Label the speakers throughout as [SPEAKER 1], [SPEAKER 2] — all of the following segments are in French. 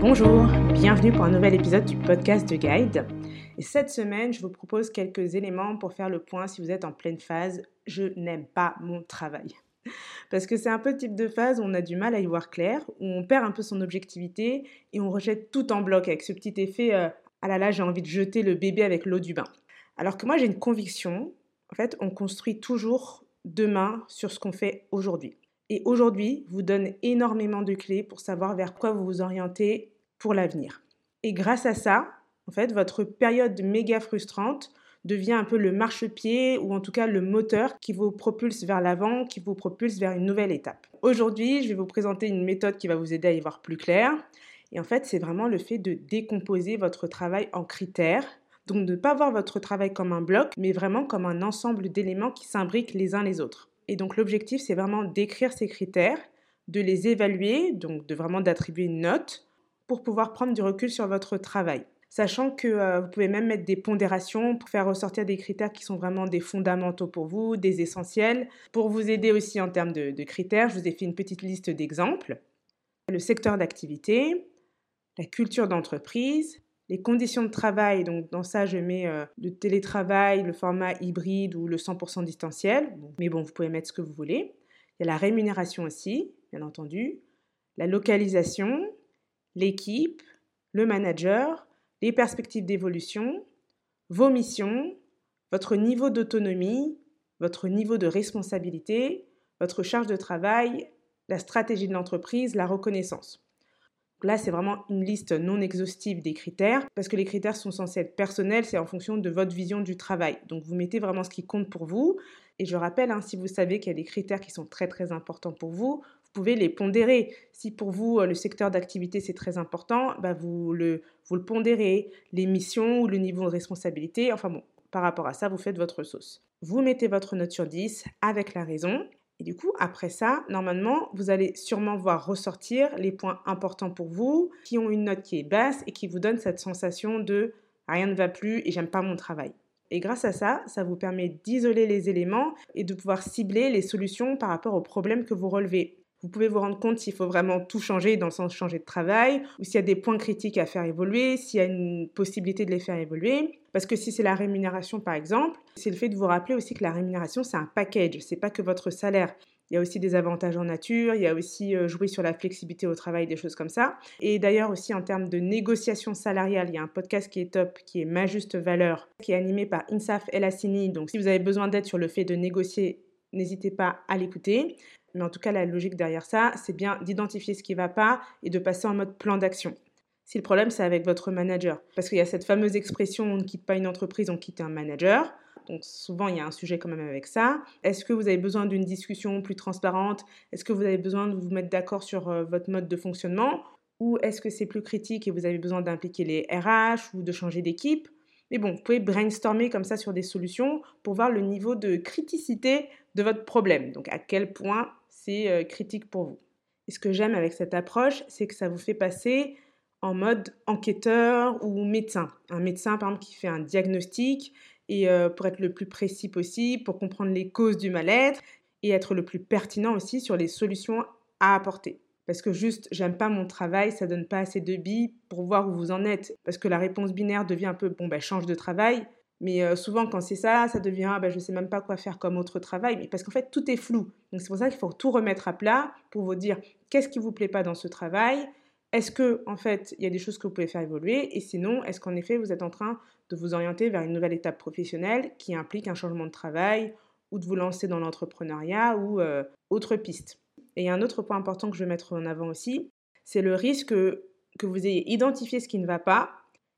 [SPEAKER 1] Bonjour, bienvenue pour un nouvel épisode du podcast de Guide. Et cette semaine, je vous propose quelques éléments pour faire le point si vous êtes en pleine phase Je n'aime pas mon travail. Parce que c'est un peu le type de phase où on a du mal à y voir clair, où on perd un peu son objectivité et on rejette tout en bloc avec ce petit effet euh, ah là là, j'ai envie de jeter le bébé avec l'eau du bain. Alors que moi, j'ai une conviction, en fait, on construit toujours demain sur ce qu'on fait aujourd'hui. Et aujourd'hui vous donne énormément de clés pour savoir vers quoi vous vous orientez pour l'avenir. Et grâce à ça, votre période méga frustrante devient un peu le marchepied ou en tout cas le moteur qui vous propulse vers l'avant, qui vous propulse vers une nouvelle étape. Aujourd'hui, je vais vous présenter une méthode qui va vous aider à y voir plus clair. Et en fait, c'est vraiment le fait de décomposer votre travail en critères. Donc de ne pas voir votre travail comme un bloc, mais vraiment comme un ensemble d'éléments qui s'imbriquent les uns les autres. Et donc l'objectif, c'est vraiment d'écrire ces critères, de les évaluer, donc de vraiment d'attribuer une note pour pouvoir prendre du recul sur votre travail. Sachant que euh, vous pouvez même mettre des pondérations pour faire ressortir des critères qui sont vraiment des fondamentaux pour vous, des essentiels. Pour vous aider aussi en termes de, de critères, je vous ai fait une petite liste d'exemples. Le secteur d'activité, la culture d'entreprise, les conditions de travail, donc dans ça je mets euh, le télétravail, le format hybride ou le 100% distanciel, mais bon, vous pouvez mettre ce que vous voulez. Il y a la rémunération aussi, bien entendu, la localisation, l'équipe, le manager, les perspectives d'évolution, vos missions, votre niveau d'autonomie, votre niveau de responsabilité, votre charge de travail, la stratégie de l'entreprise, la reconnaissance. Là, c'est vraiment une liste non exhaustive des critères, parce que les critères sont censés être personnels, c'est en fonction de votre vision du travail. Donc vous mettez vraiment ce qui compte pour vous. Et je rappelle, hein, si vous savez qu'il y a des critères qui sont très très importants pour vous, vous pouvez les pondérer. Si pour vous, euh, le secteur d'activité, c'est très important, bah vous, le, vous le pondérez. Les missions ou le niveau de responsabilité, enfin bon, par rapport à ça, vous faites votre sauce. Vous mettez votre note sur 10 avec la raison. Et du coup, après ça, normalement, vous allez sûrement voir ressortir les points importants pour vous, qui ont une note qui est basse et qui vous donne cette sensation de rien ne va plus et j'aime pas mon travail. Et grâce à ça, ça vous permet d'isoler les éléments et de pouvoir cibler les solutions par rapport aux problèmes que vous relevez. Vous pouvez vous rendre compte s'il faut vraiment tout changer dans le sens changer de travail, ou s'il y a des points critiques à faire évoluer, s'il y a une possibilité de les faire évoluer. Parce que si c'est la rémunération par exemple, c'est le fait de vous rappeler aussi que la rémunération c'est un package, c'est pas que votre salaire. Il y a aussi des avantages en nature, il y a aussi euh, jouer sur la flexibilité au travail, des choses comme ça. Et d'ailleurs aussi en termes de négociation salariale, il y a un podcast qui est top, qui est Ma Juste Valeur, qui est animé par Insaf El Hassini. Donc si vous avez besoin d'aide sur le fait de négocier, n'hésitez pas à l'écouter. Mais en tout cas, la logique derrière ça, c'est bien d'identifier ce qui ne va pas et de passer en mode plan d'action. Si le problème, c'est avec votre manager. Parce qu'il y a cette fameuse expression on ne quitte pas une entreprise, on quitte un manager. Donc souvent, il y a un sujet quand même avec ça. Est-ce que vous avez besoin d'une discussion plus transparente? Est-ce que vous avez besoin de vous mettre d'accord sur euh, votre mode de fonctionnement? Ou est-ce que c'est plus critique et vous avez besoin d'impliquer les RH ou de changer d'équipe? Mais bon, vous pouvez brainstormer comme ça sur des solutions pour voir le niveau de criticité de votre problème. Donc à quel point c'est euh, critique pour vous. Et ce que j'aime avec cette approche, c'est que ça vous fait passer en mode enquêteur ou médecin. Un médecin, par exemple, qui fait un diagnostic et euh, pour être le plus précis possible, pour comprendre les causes du mal-être et être le plus pertinent aussi sur les solutions à apporter. Parce que juste, j'aime pas mon travail, ça donne pas assez de billes pour voir où vous en êtes. Parce que la réponse binaire devient un peu, bon, ben, change de travail. Mais euh, souvent, quand c'est ça, ça devient, ah, ben, je ne sais même pas quoi faire comme autre travail. Mais parce qu'en fait, tout est flou. Donc, c'est pour ça qu'il faut tout remettre à plat pour vous dire qu'est-ce qui vous plaît pas dans ce travail? Est-ce que, en fait, il y a des choses que vous pouvez faire évoluer? Et sinon, est-ce qu'en effet, vous êtes en train de vous orienter vers une nouvelle étape professionnelle qui implique un changement de travail ou de vous lancer dans l'entrepreneuriat ou euh, autre piste? Et il y a un autre point important que je veux mettre en avant aussi, c'est le risque que vous ayez identifié ce qui ne va pas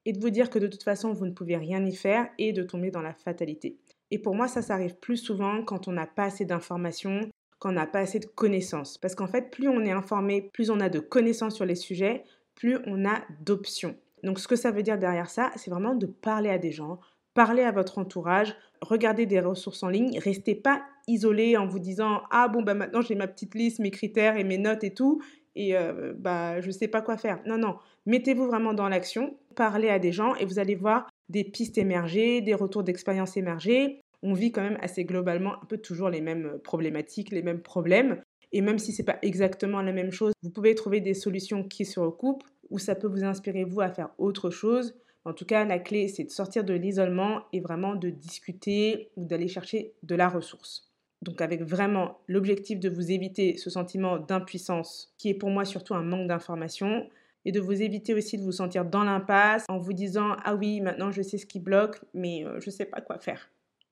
[SPEAKER 1] et de vous dire que de toute façon, vous ne pouvez rien y faire et de tomber dans la fatalité. Et pour moi, ça, ça arrive plus souvent quand on n'a pas assez d'informations, quand on n'a pas assez de connaissances. Parce qu'en fait, plus on est informé, plus on a de connaissances sur les sujets, plus on a d'options. Donc ce que ça veut dire derrière ça, c'est vraiment de parler à des gens, parler à votre entourage, regarder des ressources en ligne, restez pas isolé en vous disant ah bon bah maintenant j'ai ma petite liste, mes critères et mes notes et tout et euh, bah je sais pas quoi faire. Non non, mettez-vous vraiment dans l'action, parlez à des gens et vous allez voir des pistes émerger, des retours d'expérience émerger. On vit quand même assez globalement un peu toujours les mêmes problématiques, les mêmes problèmes. Et même si ce n'est pas exactement la même chose, vous pouvez trouver des solutions qui se recoupent ou ça peut vous inspirer vous à faire autre chose. En tout cas, la clé, c'est de sortir de l'isolement et vraiment de discuter ou d'aller chercher de la ressource. Donc avec vraiment l'objectif de vous éviter ce sentiment d'impuissance qui est pour moi surtout un manque d'information et de vous éviter aussi de vous sentir dans l'impasse en vous disant ah oui maintenant je sais ce qui bloque mais euh, je ne sais pas quoi faire.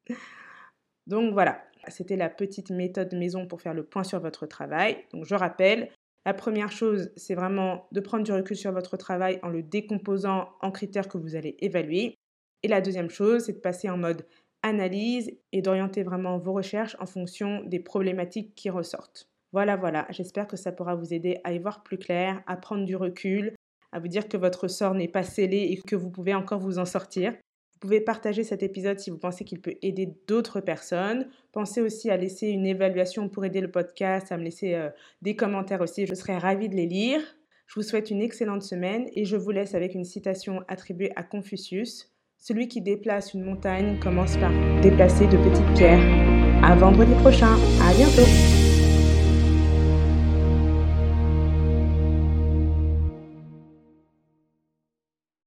[SPEAKER 1] Donc voilà, c'était la petite méthode maison pour faire le point sur votre travail. Donc je rappelle, la première chose, c'est vraiment de prendre du recul sur votre travail en le décomposant en critères que vous allez évaluer. Et la deuxième chose, c'est de passer en mode analyse et d'orienter vraiment vos recherches en fonction des problématiques qui ressortent. Voilà, voilà, j'espère que ça pourra vous aider à y voir plus clair, à prendre du recul, à vous dire que votre sort n'est pas scellé et que vous pouvez encore vous en sortir. Vous pouvez partager cet épisode si vous pensez qu'il peut aider d'autres personnes. Pensez aussi à laisser une évaluation pour aider le podcast, à me laisser euh, des commentaires aussi. Je serais ravie de les lire. Je vous souhaite une excellente semaine et je vous laisse avec une citation attribuée à Confucius. Celui qui déplace une montagne commence par déplacer de petites pierres. À vendredi prochain. À bientôt.